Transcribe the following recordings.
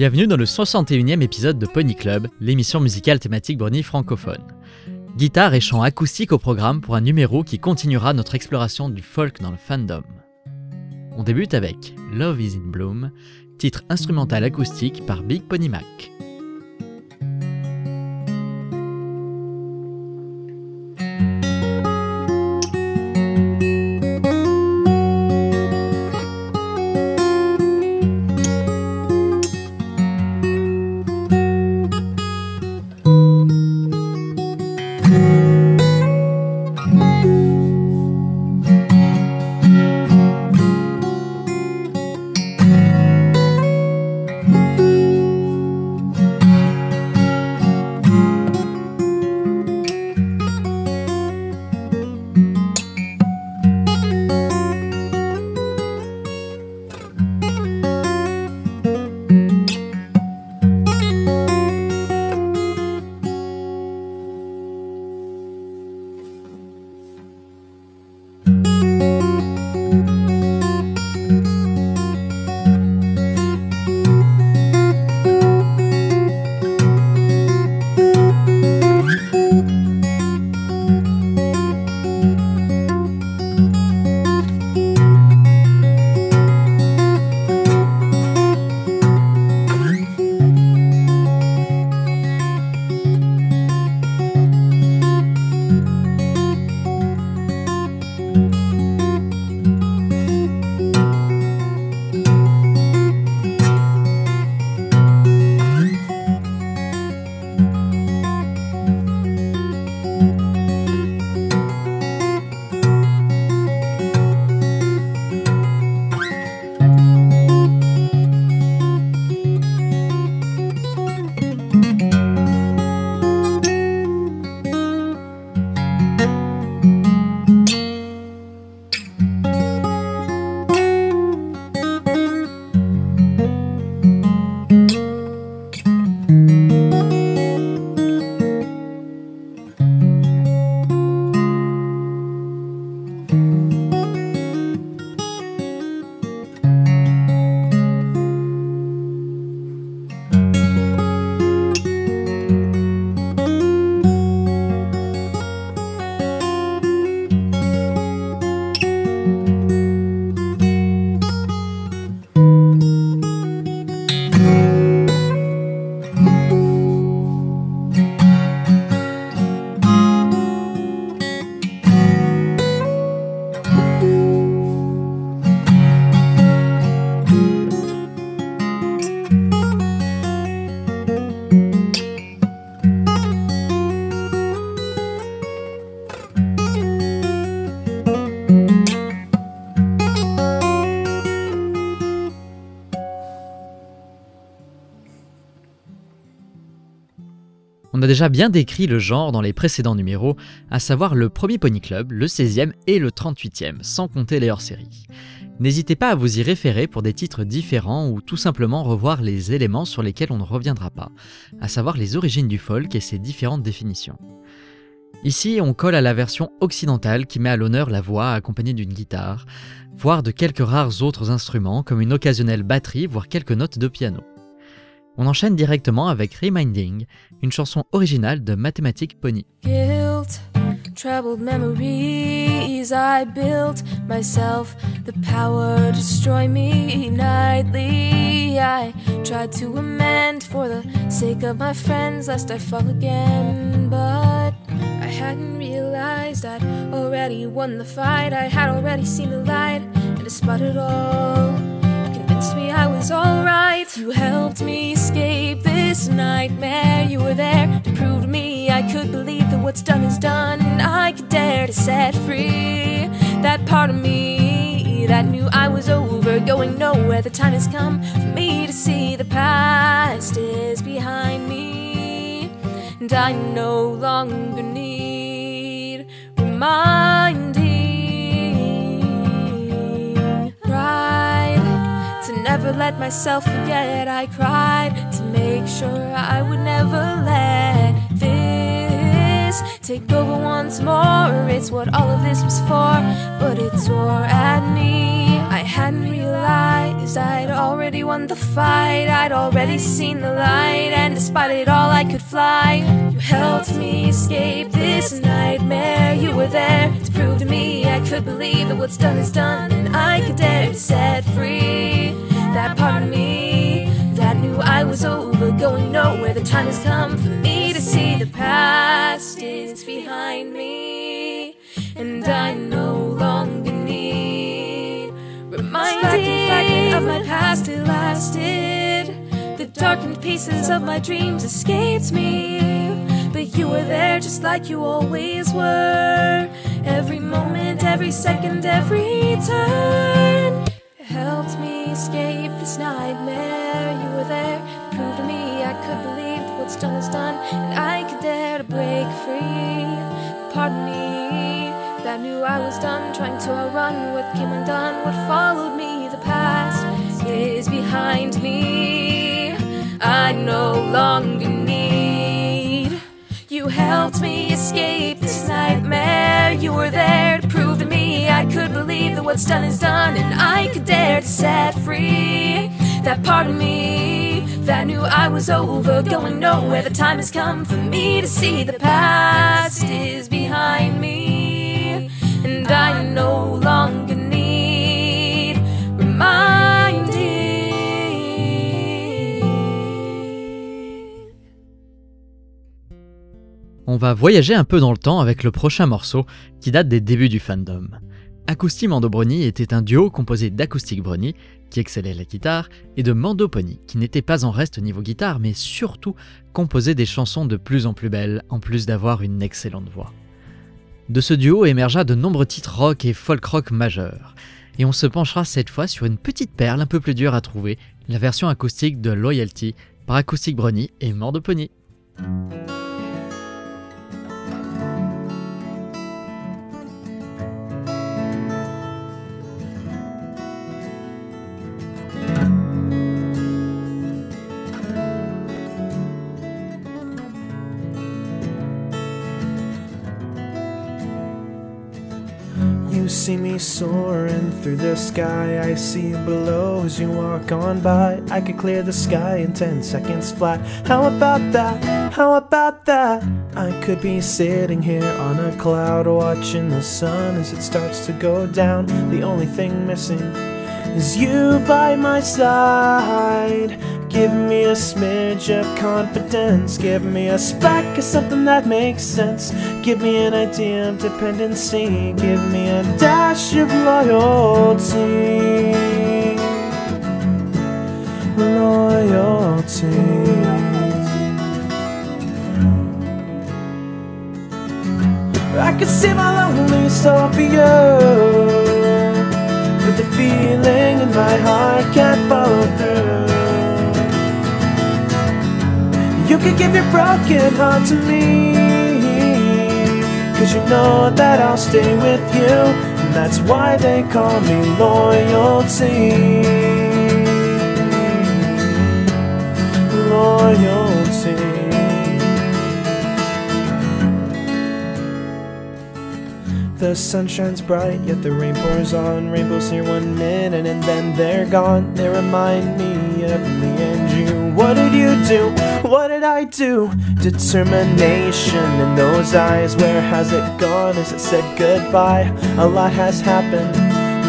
Bienvenue dans le 61e épisode de Pony Club, l'émission musicale thématique Brony francophone. Guitare et chant acoustique au programme pour un numéro qui continuera notre exploration du folk dans le fandom. On débute avec Love is in Bloom, titre instrumental acoustique par Big Pony Mac. Déjà bien décrit le genre dans les précédents numéros, à savoir le premier Pony Club, le 16e et le 38e, sans compter les hors-séries. N'hésitez pas à vous y référer pour des titres différents ou tout simplement revoir les éléments sur lesquels on ne reviendra pas, à savoir les origines du folk et ses différentes définitions. Ici, on colle à la version occidentale qui met à l'honneur la voix accompagnée d'une guitare, voire de quelques rares autres instruments comme une occasionnelle batterie, voire quelques notes de piano. On enchaîne directement avec Reminding, une chanson originale de Mathematic Pony. Guilt, troubled memories, I built myself the power destroy me nightly. I tried to amend for the sake of my friends, lest I fall again, but I hadn't realized I'd already won the fight. I had already seen the light, and despite it all, convinced me I was alright. You helped me escape this nightmare. You were there to prove to me I could believe that what's done is done, and I could dare to set free that part of me that knew I was over, going nowhere. The time has come for me to see the past is behind me, and I no longer need reminding. Never let myself forget. I cried to make sure I would never let this take over once more. It's what all of this was for, but it tore at me. I hadn't realized I'd already won the fight. I'd already seen the light, and despite it all, I could fly. You helped me escape this nightmare. You were there to prove to me I could believe that what's done is done, and I could dare to set free that part of me that knew I was over, going nowhere. The time has come for me to see the past is behind me, and I no longer need reminding of my past. It lasted. The darkened pieces of my dreams escaped me, but you were there just like you always were. Every moment, every second, every turn helped me escape nightmare. You were there, proved to me I could believe what's done is done, and I could dare to break free. Pardon me, that knew I was done trying to outrun what came undone. What followed me, the past is behind me. I no longer need. You helped me escape this nightmare. You were there I could believe that what's done is done, and I could dare to set free that part of me that knew I was over, going nowhere. The time has come for me to see the past is behind me, and I no longer need reminding. On va voyager un peu dans le temps avec le prochain morceau qui date des débuts du fandom. Acoustic Mando Brony était un duo composé d'Acoustic Brony, qui excellait la guitare, et de Mando Pony, qui n'était pas en reste niveau guitare, mais surtout composait des chansons de plus en plus belles, en plus d'avoir une excellente voix. De ce duo émergea de nombreux titres rock et folk rock majeurs, et on se penchera cette fois sur une petite perle un peu plus dure à trouver, la version acoustique de Loyalty par Acoustic Brony et Mando Pony. See me soaring through the sky. I see you below as you walk on by. I could clear the sky in 10 seconds flat. How about that? How about that? I could be sitting here on a cloud watching the sun as it starts to go down. The only thing missing is you by my side. Give me a smidge of confidence. Give me a speck of something that makes sense. Give me an idea of dependency. Give me a dash of loyalty. Loyalty. I can see my lonely Sophia. But the feeling in my heart can't follow through. You could give your broken heart to me. Cause you know that I'll stay with you. And that's why they call me loyalty. Loyalty. The sun shines bright, yet the rain pours on. Rainbows here one minute and then they're gone. They remind me of and you. What did you do? What did I do? Determination in those eyes. Where has it gone? Has it said goodbye? A lot has happened,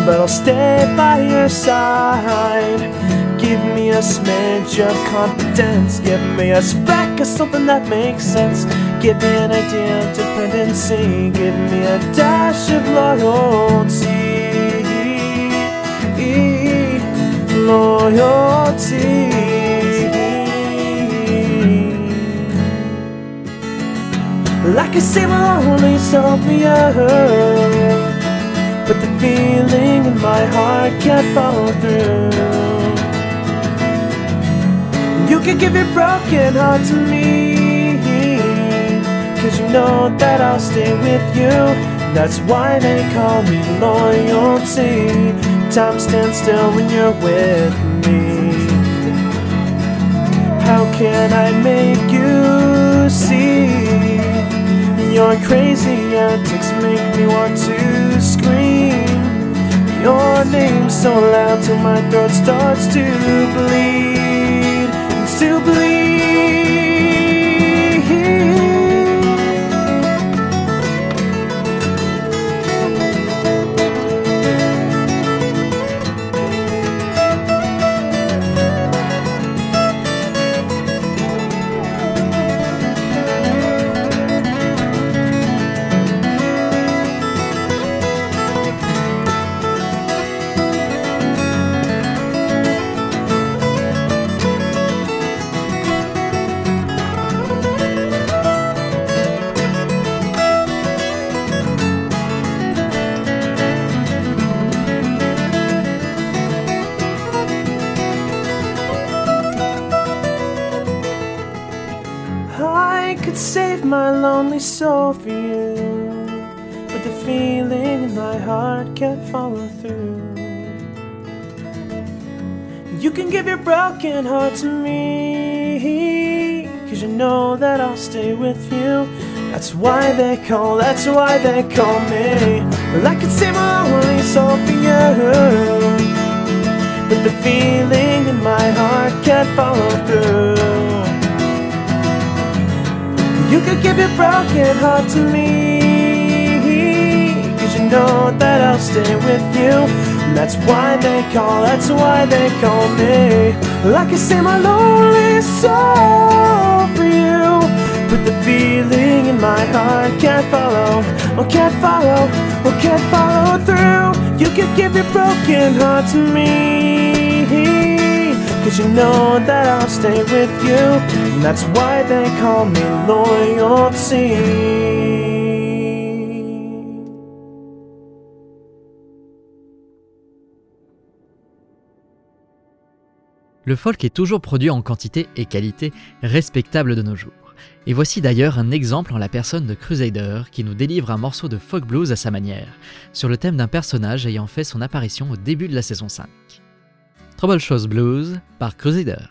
but I'll stay by your side. Give me a smidge of confidence. Give me a speck of something that makes sense. Give me an idea of dependency. Give me a dash of loyalty. Loyalty. Like a sailor only Sophia. But the feeling in my heart can't follow through. You can give your broken heart to me. Cause you know that I'll stay with you. That's why they call me loyalty. Time stands still when you're with me. How can I make you see? Your crazy antics make me want to scream. your name so loud till my throat starts to bleed, to bleed. Soul for you, but the feeling in my heart can't follow through. You can give your broken heart to me, cause you know that I'll stay with you. That's why they call, that's why they call me. Well, I could save my lonely soul for you, but the feeling in my heart can't follow through. You could give your broken heart to me. Cause you know that I'll stay with you. And that's why they call, that's why they call me. Like I say, my lonely soul for you. But the feeling in my heart can't follow, or can't follow, or can't follow through. You could give your broken heart to me. Cause you know that I'll stay with you. That's why they call me loyalty. Le folk est toujours produit en quantité et qualité respectable de nos jours. Et voici d'ailleurs un exemple en la personne de Crusader qui nous délivre un morceau de folk blues à sa manière, sur le thème d'un personnage ayant fait son apparition au début de la saison 5. Troubleshoes Blues par Crusader.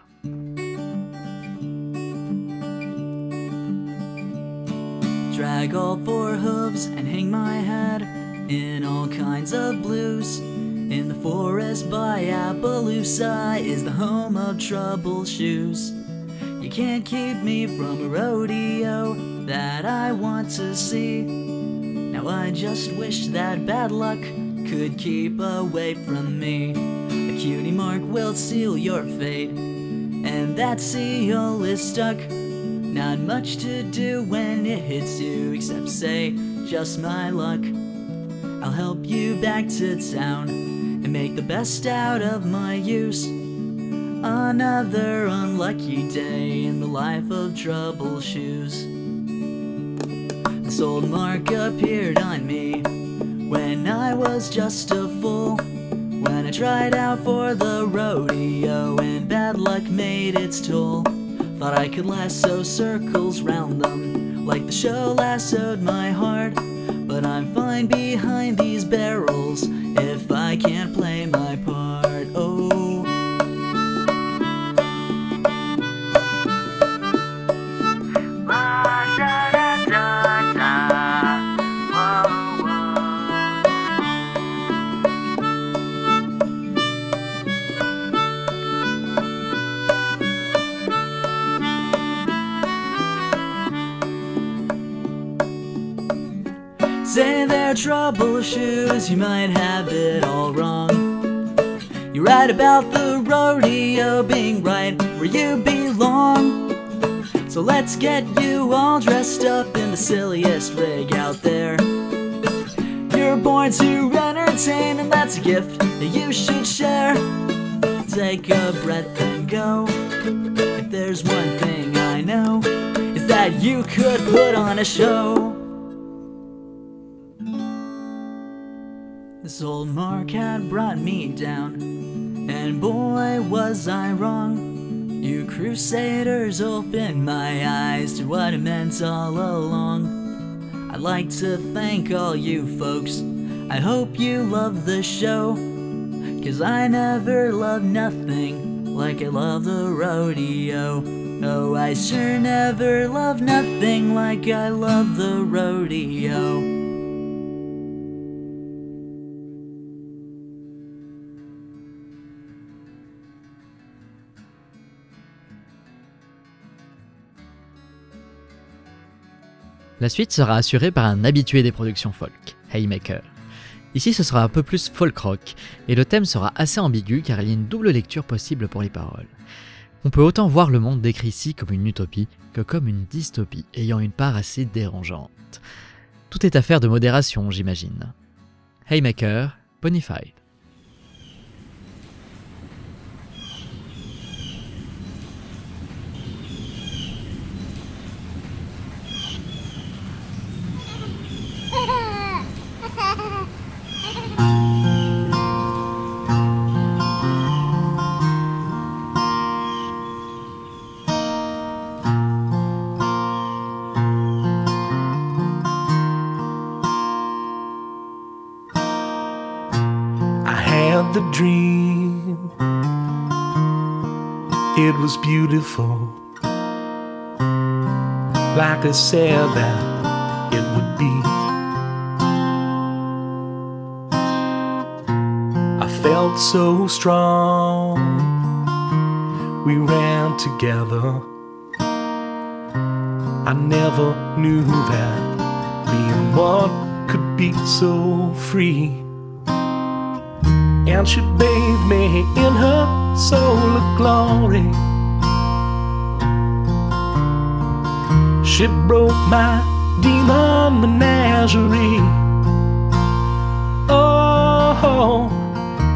Drag all four hooves and hang my head in all kinds of blues. In the forest by Appaloosa is the home of trouble shoes. You can't keep me from a rodeo that I want to see. Now I just wish that bad luck could keep away from me. A cutie mark will seal your fate, and that seal is stuck. Not much to do when it hits you, except say, just my luck. I'll help you back to town and make the best out of my use. Another unlucky day in the life of trouble shoes. This old mark appeared on me when I was just a fool. When I tried out for the rodeo and bad luck made its toll. Thought I could lasso circles round them like the show lassoed my heart. But I'm fine behind these barrels if I can't play my Say they're troubleshoes, you might have it all wrong. You're right about the rodeo being right where you belong. So let's get you all dressed up in the silliest rig out there. You're born to entertain, and that's a gift that you should share. Take a breath and go. If there's one thing I know, it's that you could put on a show. This old mark had brought me down, and boy, was I wrong. You crusaders opened my eyes to what it meant all along. I'd like to thank all you folks. I hope you love the show, cause I never loved nothing like I love the rodeo. Oh, I sure never loved nothing like I love the rodeo. La suite sera assurée par un habitué des productions folk, Haymaker. Ici ce sera un peu plus folk rock, et le thème sera assez ambigu car il y a une double lecture possible pour les paroles. On peut autant voir le monde décrit ici comme une utopie que comme une dystopie ayant une part assez dérangeante. Tout est affaire de modération, j'imagine. Haymaker, Bonified. Said that it would be. I felt so strong. We ran together. I never knew that being one could be so free and she bathed me in her solar glory. She broke my demon menagerie. Oh,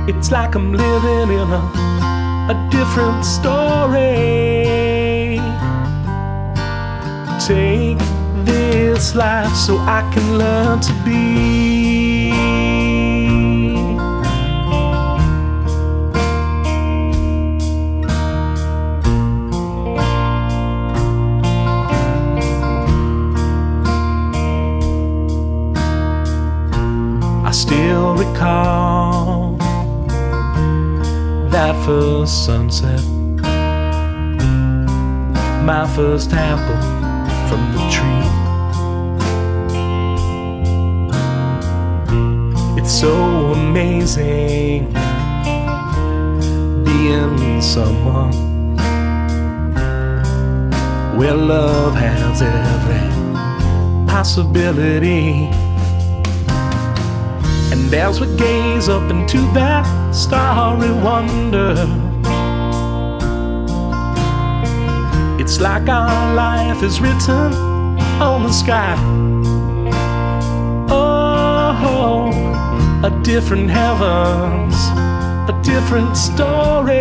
it's like I'm living in a, a different story. Take this life so I can learn to be. First sunset, my first apple from the tree. It's so amazing being someone where love has every possibility. And as we gaze up into that starry wonder, it's like our life is written on the sky. Oh, a different heavens, a different story,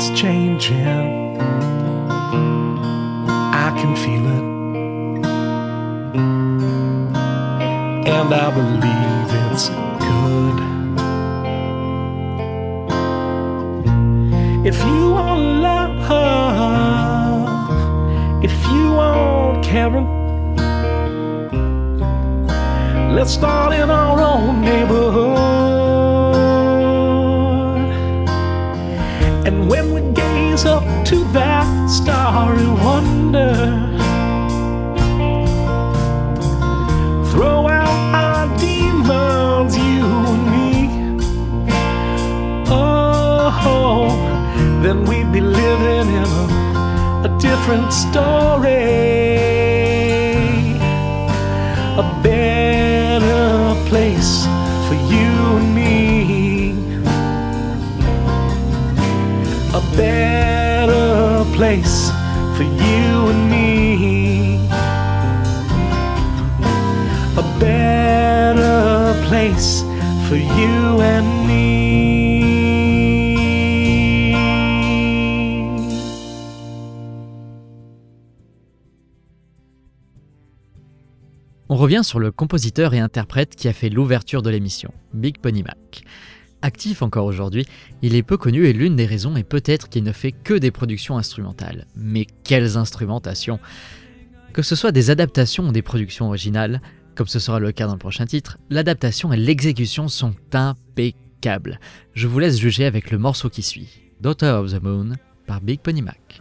Something's changing. I can feel it. And I believe it's sur le compositeur et interprète qui a fait l'ouverture de l'émission, Big Pony Mac. Actif encore aujourd'hui, il est peu connu et l'une des raisons est peut-être qu'il ne fait que des productions instrumentales. Mais quelles instrumentations Que ce soit des adaptations ou des productions originales, comme ce sera le cas dans le prochain titre, l'adaptation et l'exécution sont impeccables. Je vous laisse juger avec le morceau qui suit, Daughter of the Moon par Big Pony Mac.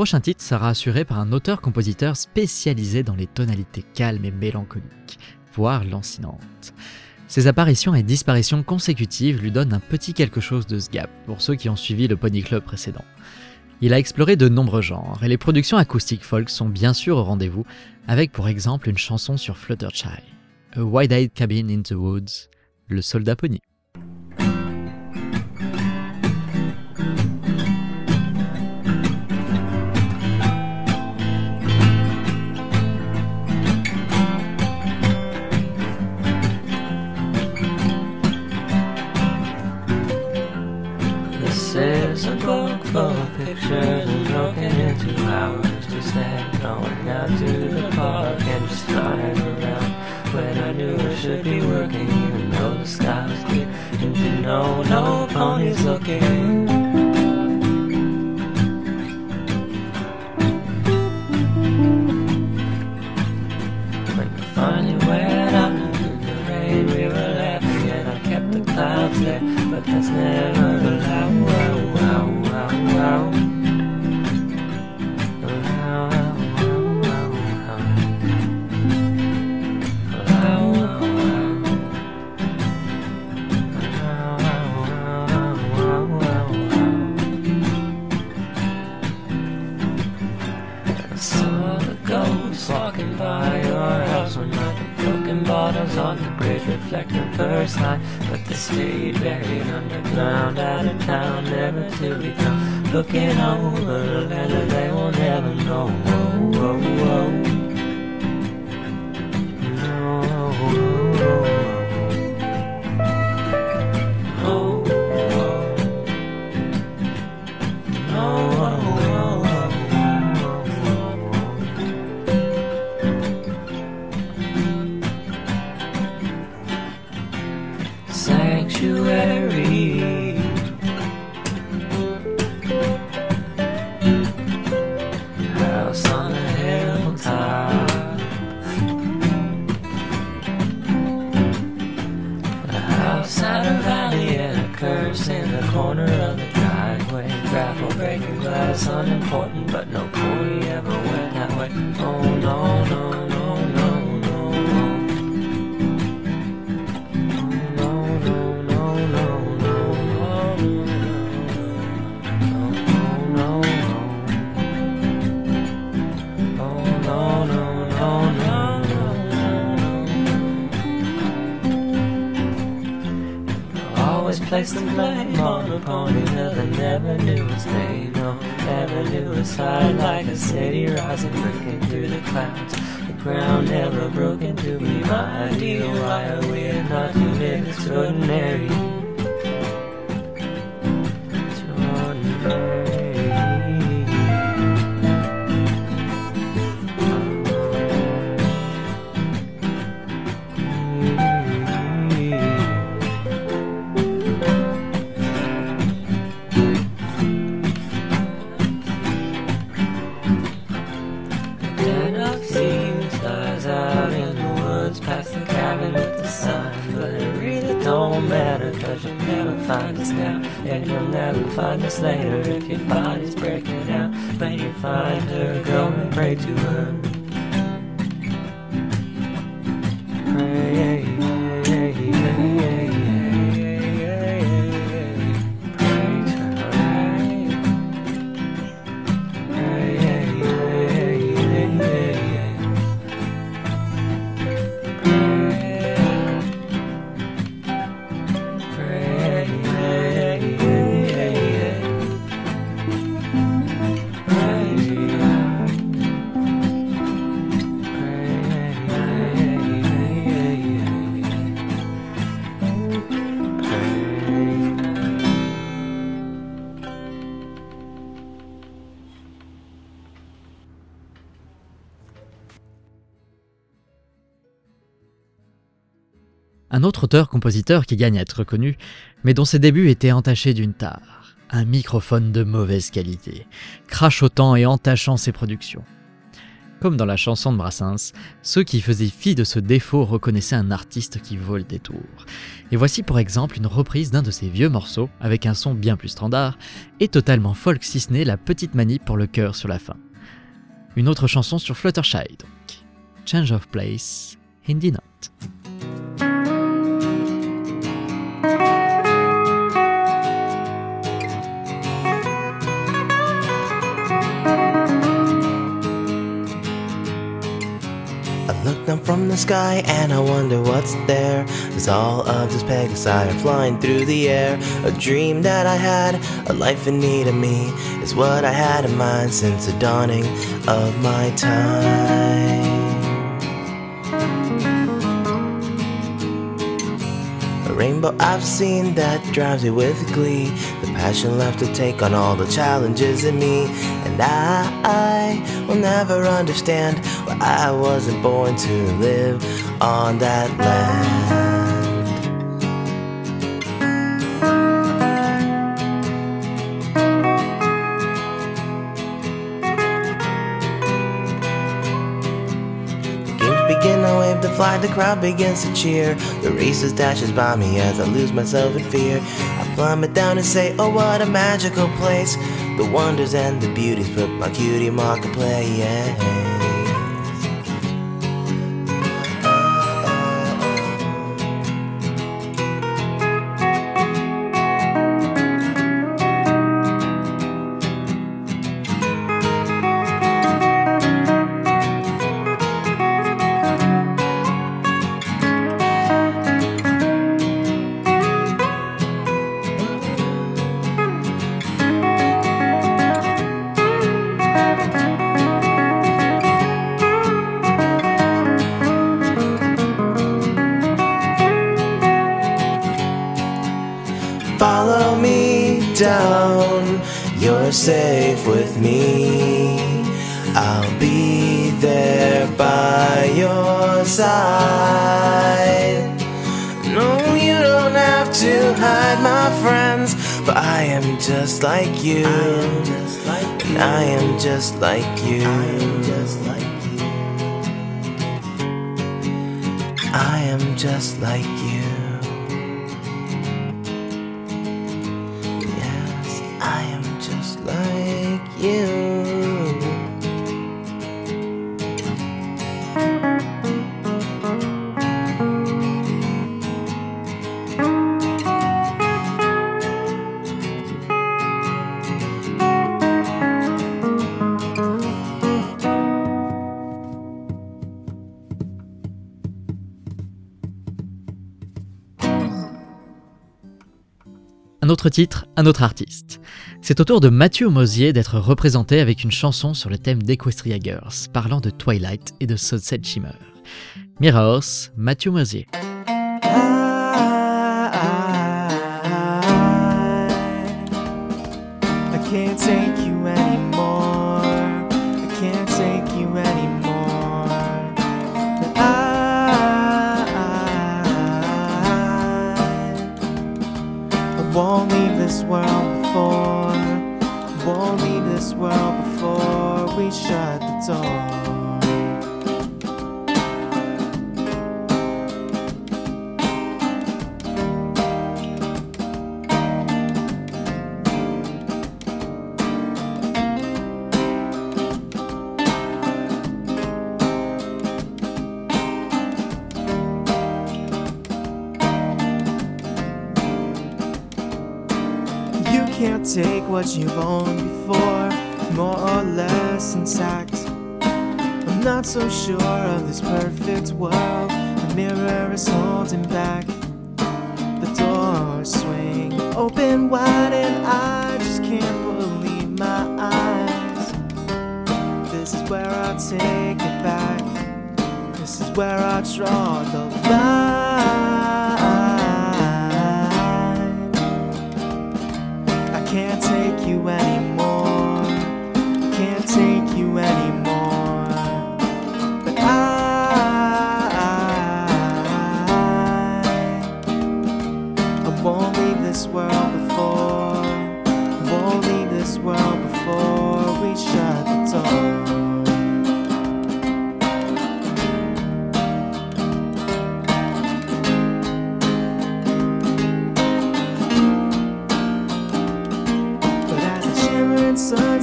Prochain titre sera assuré par un auteur-compositeur spécialisé dans les tonalités calmes et mélancoliques, voire lancinantes. Ses apparitions et disparitions consécutives lui donnent un petit quelque chose de ce gap pour ceux qui ont suivi le Pony Club précédent. Il a exploré de nombreux genres et les productions acoustiques folk sont bien sûr au rendez-vous, avec pour exemple une chanson sur Fluttershy, A Wide-Eyed Cabin in the Woods, le soldat pony. Of valley and a curse in the corner of the driveway. Gravel breaking glass, unimportant, but no pony ever went that way. Oh no, no, place the blame on the pony that I never knew his name. No, never knew his side like a city rising, breaking through the clouds. The ground never broke into me. My ideal, why are we not extraordinary? Extraordinary. Un autre auteur-compositeur qui gagne à être reconnu, mais dont ses débuts étaient entachés d'une tare, un microphone de mauvaise qualité, crachotant et entachant ses productions. Comme dans la chanson de Brassens, ceux qui faisaient fi de ce défaut reconnaissaient un artiste qui vaut le détour. Et voici pour exemple une reprise d'un de ces vieux morceaux, avec un son bien plus standard, et totalement folk si ce n'est la petite manip pour le chœur sur la fin. Une autre chanson sur Fluttershy donc. Change of Place, Hindi Note. Look from the sky and I wonder what's there. As all of this Pegasi are flying through the air. A dream that I had, a life in need of me, is what I had in mind since the dawning of my time. Rainbow I've seen that drives me with glee. The passion left to take on all the challenges in me. And I, I will never understand why I wasn't born to live on that land. Wave the crowd begins to cheer. The races dashes by me as I lose myself in fear. I plummet down and say, Oh, what a magical place. The wonders and the beauties put my cutie mark just like you. I am just like you. I am just autre titre, un autre artiste. C'est au tour de Mathieu Mosier d'être représenté avec une chanson sur le thème d'Equestria Girls, parlant de Twilight et de Sunset Shimmer. Mirrors, Mathieu Mosier.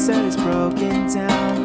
said it's broken down.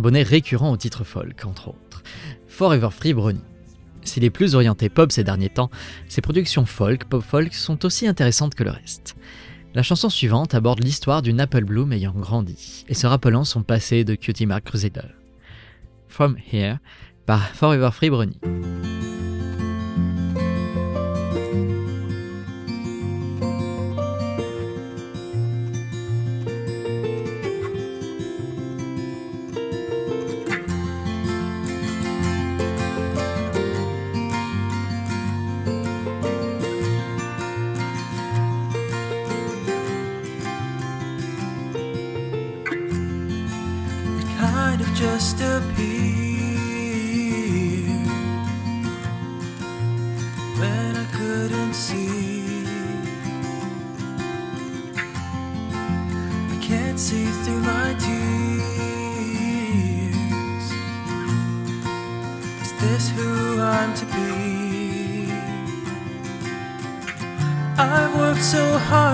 abonnés récurrents au titre folk, entre autres. Forever Free Brony. S'il est plus orienté pop ces derniers temps, ses productions folk, pop-folk sont aussi intéressantes que le reste. La chanson suivante aborde l'histoire d'une Apple Bloom ayant grandi et se rappelant son passé de Cutie Mark Crusader. From Here par Forever Free Brony.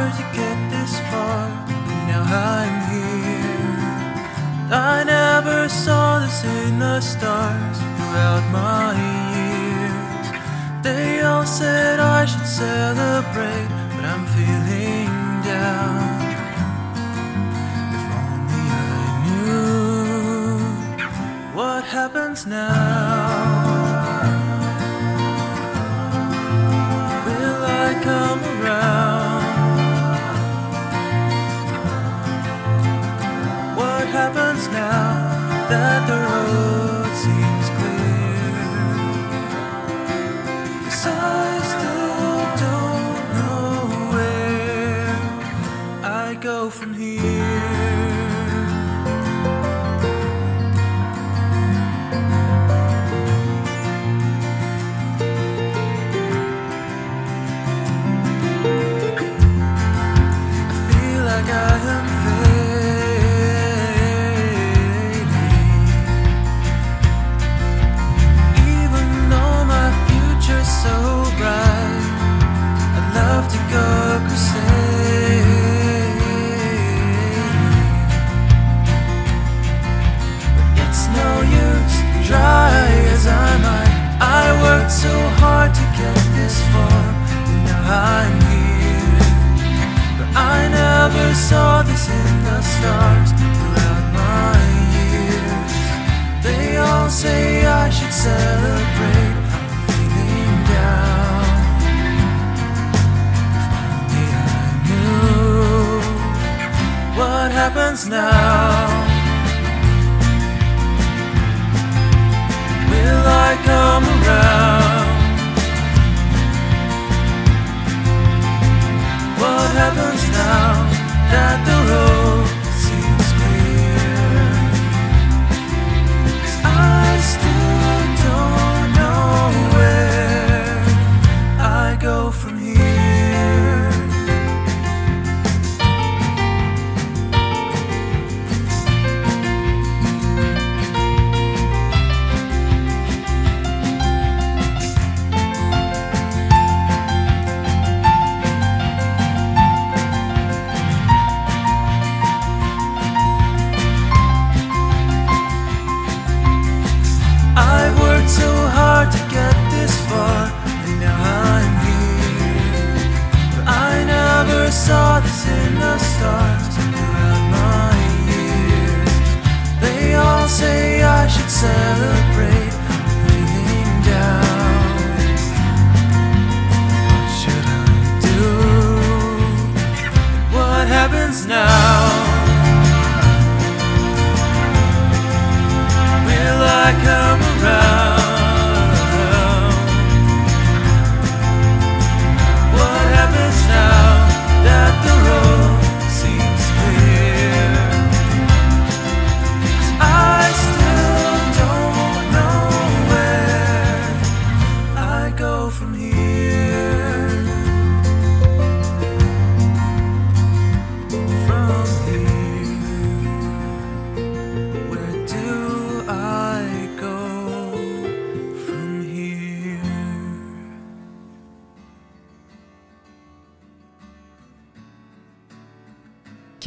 hard to get this far, and now I'm here. I never saw this in the stars throughout my years. They all said I should celebrate.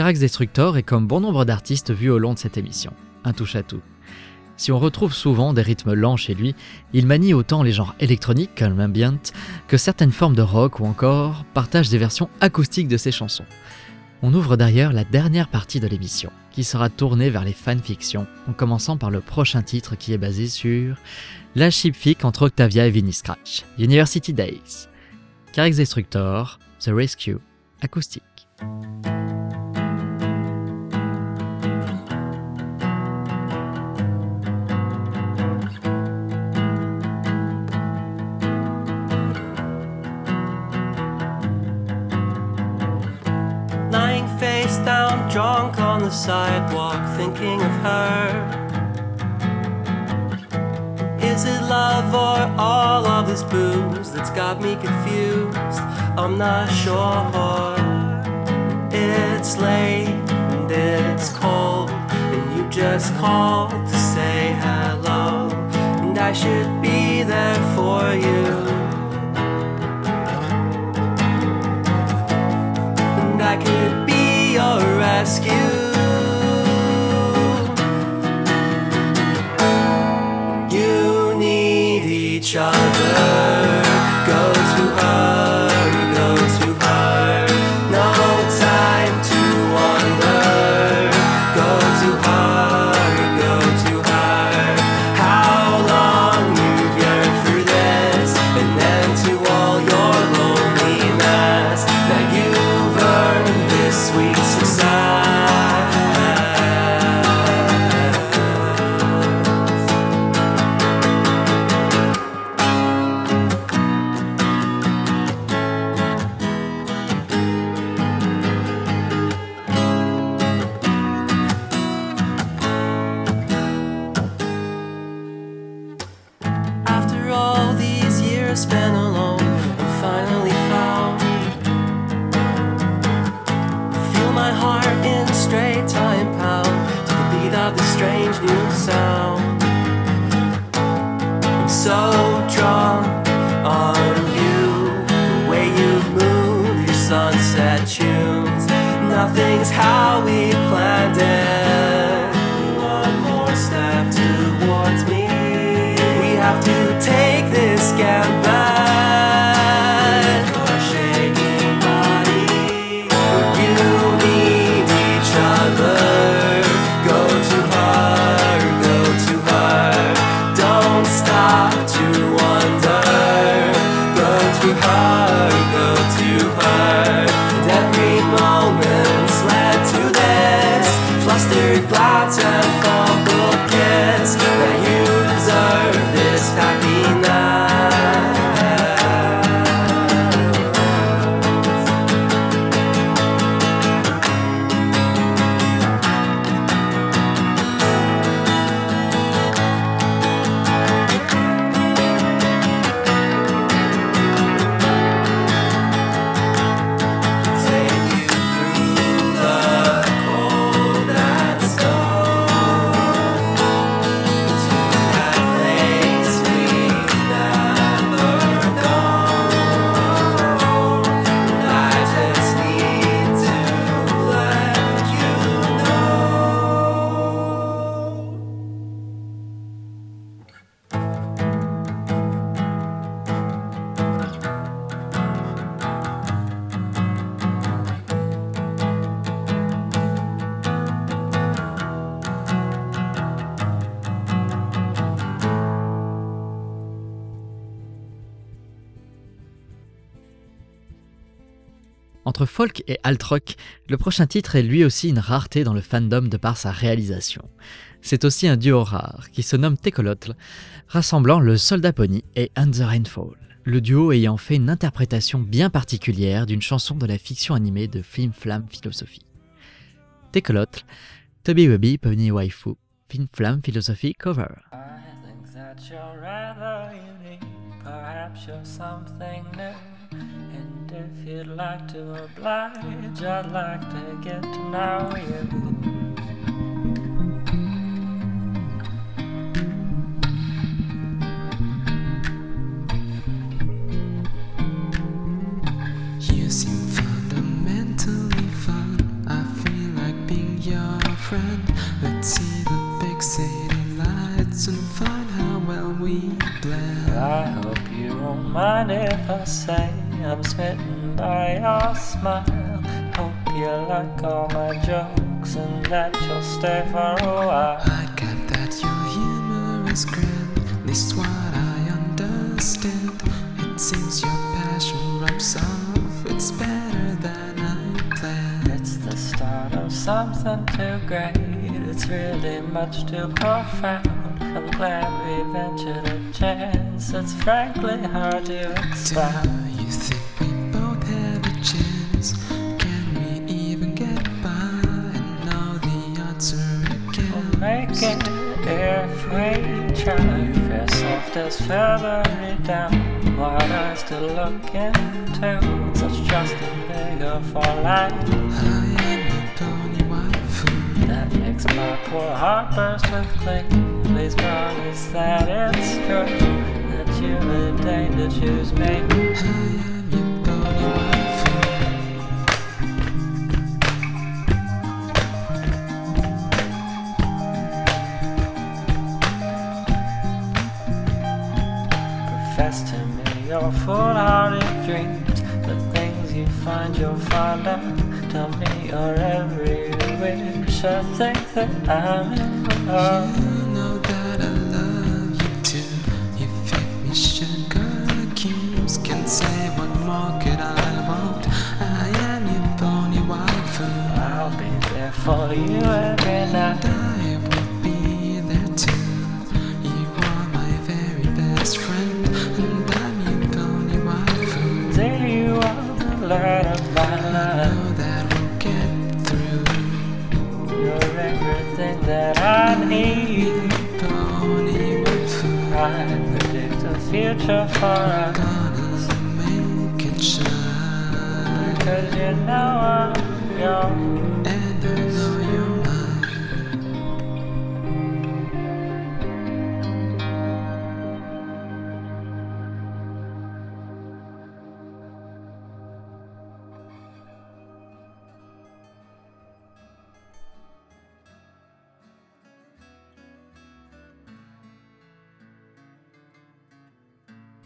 Carax Destructor est comme bon nombre d'artistes vus au long de cette émission, un touche-à-tout. Si on retrouve souvent des rythmes lents chez lui, il manie autant les genres électroniques comme l'ambient que certaines formes de rock ou encore partage des versions acoustiques de ses chansons. On ouvre d'ailleurs la dernière partie de l'émission, qui sera tournée vers les fanfictions, en commençant par le prochain titre qui est basé sur la chipfic entre Octavia et Vinnie Scratch, University Days, Carax Destructor, The Rescue, acoustique. Drunk on the sidewalk, thinking of her. Is it love or all of this booze that's got me confused? I'm not sure. It's late and it's cold, and you just called to say hello, and I should be there for you. and I could your rescue. Folk et alt-rock, le prochain titre est lui aussi une rareté dans le fandom de par sa réalisation. C'est aussi un duo rare qui se nomme Tekolotl, rassemblant le Soldat Pony et And the Rainfall. Le duo ayant fait une interprétation bien particulière d'une chanson de la fiction animée de Flim Flam Philosophy. Tekolotl, Toby Webby Pony Waifu, Flim Flam Philosophy Cover. You'd like to oblige, I'd like to get to know you. You seem fundamentally fun. I feel like being your friend. Let's see the big city lights and find how well we blend. I hope you won't mind if I say I'm smitten by your smile. Hope you like all my jokes and that you'll stay for a while. I get that your humor is grand, at least what I understand. It seems your passion rubs off, it's better than I planned. It's the start of something too great. It's really much too profound. I'm glad we ventured a chance. It's frankly hard to Do make it try. You feel soft as feathery down. Wide eyes to look into. Such trust and bigger for life. I am. That makes my poor heart burst with glee. Please promise that it's true that you deign to choose me. Full-hearted dreams, the things you find you'll find out. Tell me your every wish. I think that I'm in love. You know that I love you too. You fit me sugar cubes. Can say what more could I want? I am your Tony waifu. I'll be there for you every night.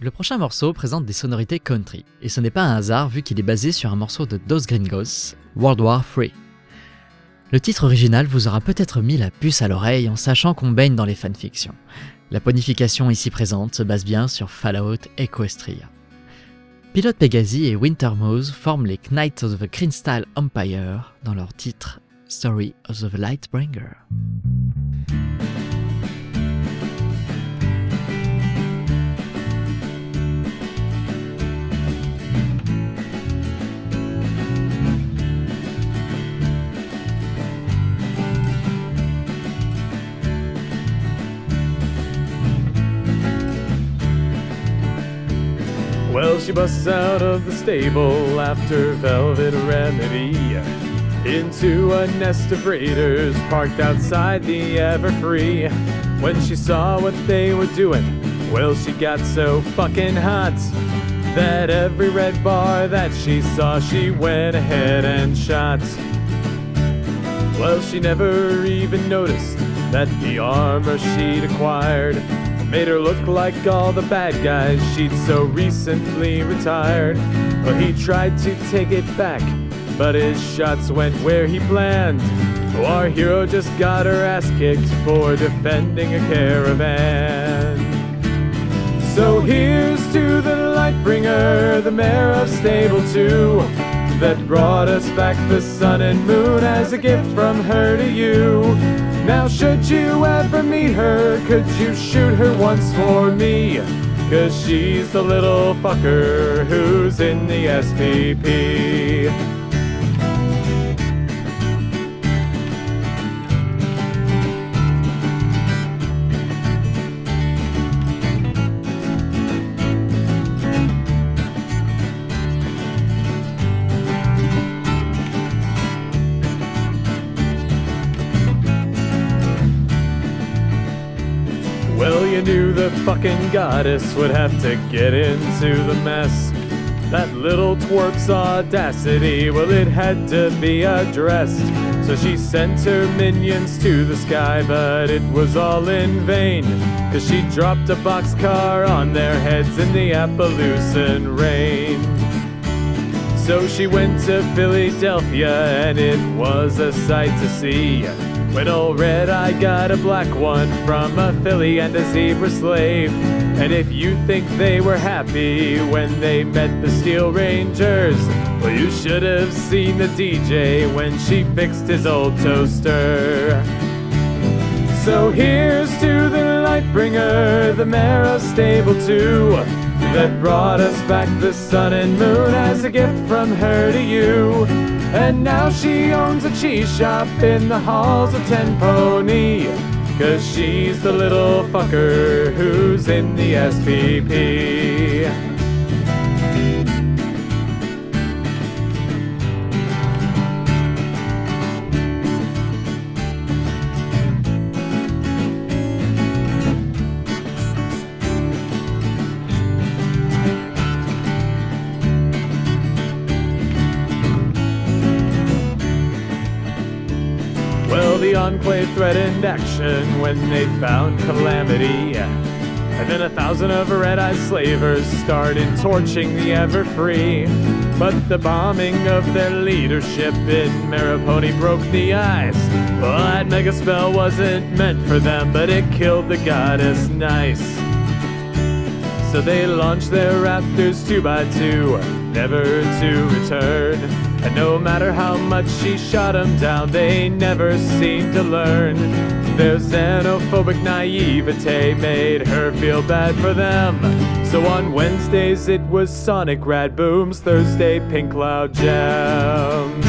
Le prochain morceau présente des sonorités country, et ce n'est pas un hasard vu qu'il est basé sur un morceau de Dos Gringos, World War III. Le titre original vous aura peut-être mis la puce à l'oreille en sachant qu'on baigne dans les fanfictions. La ponification ici présente se base bien sur Fallout Equestria. Pilot Pegasi et Wintermose forment les Knights of the Crystal Empire dans leur titre Story of the Lightbringer. Well, she busts out of the stable after Velvet Remedy into a nest of raiders parked outside the Everfree. When she saw what they were doing, well, she got so fucking hot that every red bar that she saw, she went ahead and shot. Well, she never even noticed that the armor she'd acquired made her look like all the bad guys she'd so recently retired. But he tried to take it back, but his shots went where he planned. Oh, our hero just got her ass kicked for defending a caravan. So here's to the Lightbringer, the mayor of Stable 2, that brought us back the sun and moon as a gift from her to you. Now, should you ever meet her, could you shoot her once for me? Cause she's the little fucker who's in the SPP. Fucking goddess would have to get into the mess. That little twerp's audacity, well, it had to be addressed. So she sent her minions to the sky, but it was all in vain. Cause she dropped a boxcar on their heads in the Appalachian rain. So she went to Fillydelphia, and it was a sight to see. When old Red Eye got a black one from a filly and a zebra slave. And if you think they were happy when they met the Steel Rangers, well, you should have seen the DJ when she fixed his old toaster. So here's to the Lightbringer, the mare of Stable 2, that brought us back the sun and moon as a gift from her to you. And now she owns a cheese shop in the halls of Ten Pony. Cause she's the little fucker who's in the SPP. Enclave threatened action when they found Calamity. And then a thousand of red eyed slavers started torching the Everfree. But the bombing of their leadership in Maripony broke the ice. Well, that mega spell wasn't meant for them, but it killed the goddess nice. So they launched their raptors two by two, never to return. And no matter how much she shot down, they never seemed to learn. Their xenophobic naivete made her feel bad for them. So on Wednesdays it was Sonic Rad Booms, Thursday Pink Cloud Gems.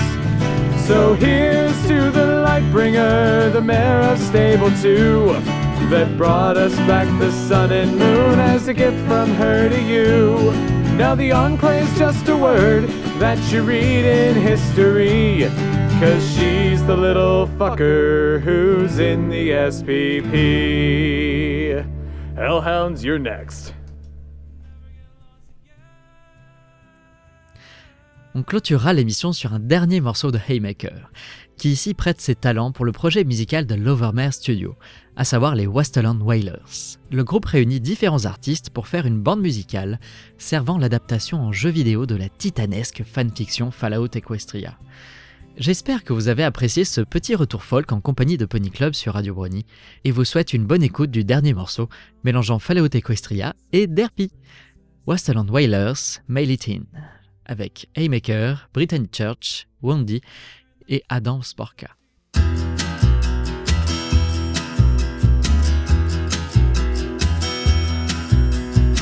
So here's to the Lightbringer, the mare of Stable 2, that brought us back the sun and moon as a gift from her to you. Now the Enclave's just a word that you read in history, cause she's the little fucker who's in the SPP. Hellhounds, you're next. On clôturera l'émission sur un dernier morceau de Haymaker, qui ici prête ses talents pour le projet musical de Lovermere Studio, à savoir les Westerland Wailers. Le groupe réunit différents artistes pour faire une bande musicale servant l'adaptation en jeu vidéo de la titanesque fanfiction Fallout Equestria. J'espère que vous avez apprécié ce petit retour folk en compagnie de Pony Club sur Radio Brony et vous souhaite une bonne écoute du dernier morceau mélangeant Fallout Equestria et Derpy. Westerland Wailers, Mail It In, avec Haymaker, Brittany Church, Wendy et Adam Sporka.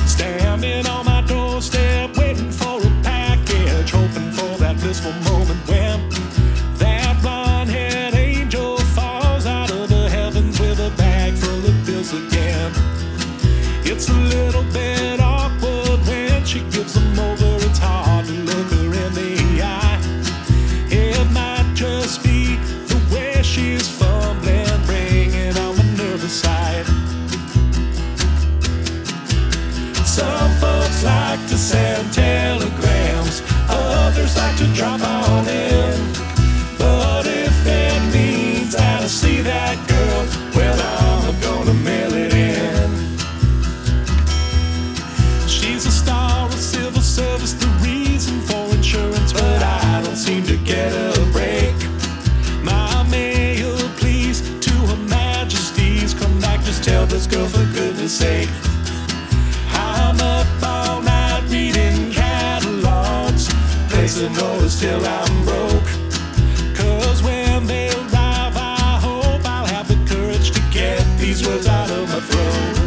Standing on my doorstep, waiting for a package, hoping for that blissful moment when that blonde-haired angel falls out of the heavens with a bag full of bills again. It's a little bit send telegrams, others like to drop on in. Placing orders till I'm broke. Cause when they arrive, I hope I'll have the courage to get these words out of my throat.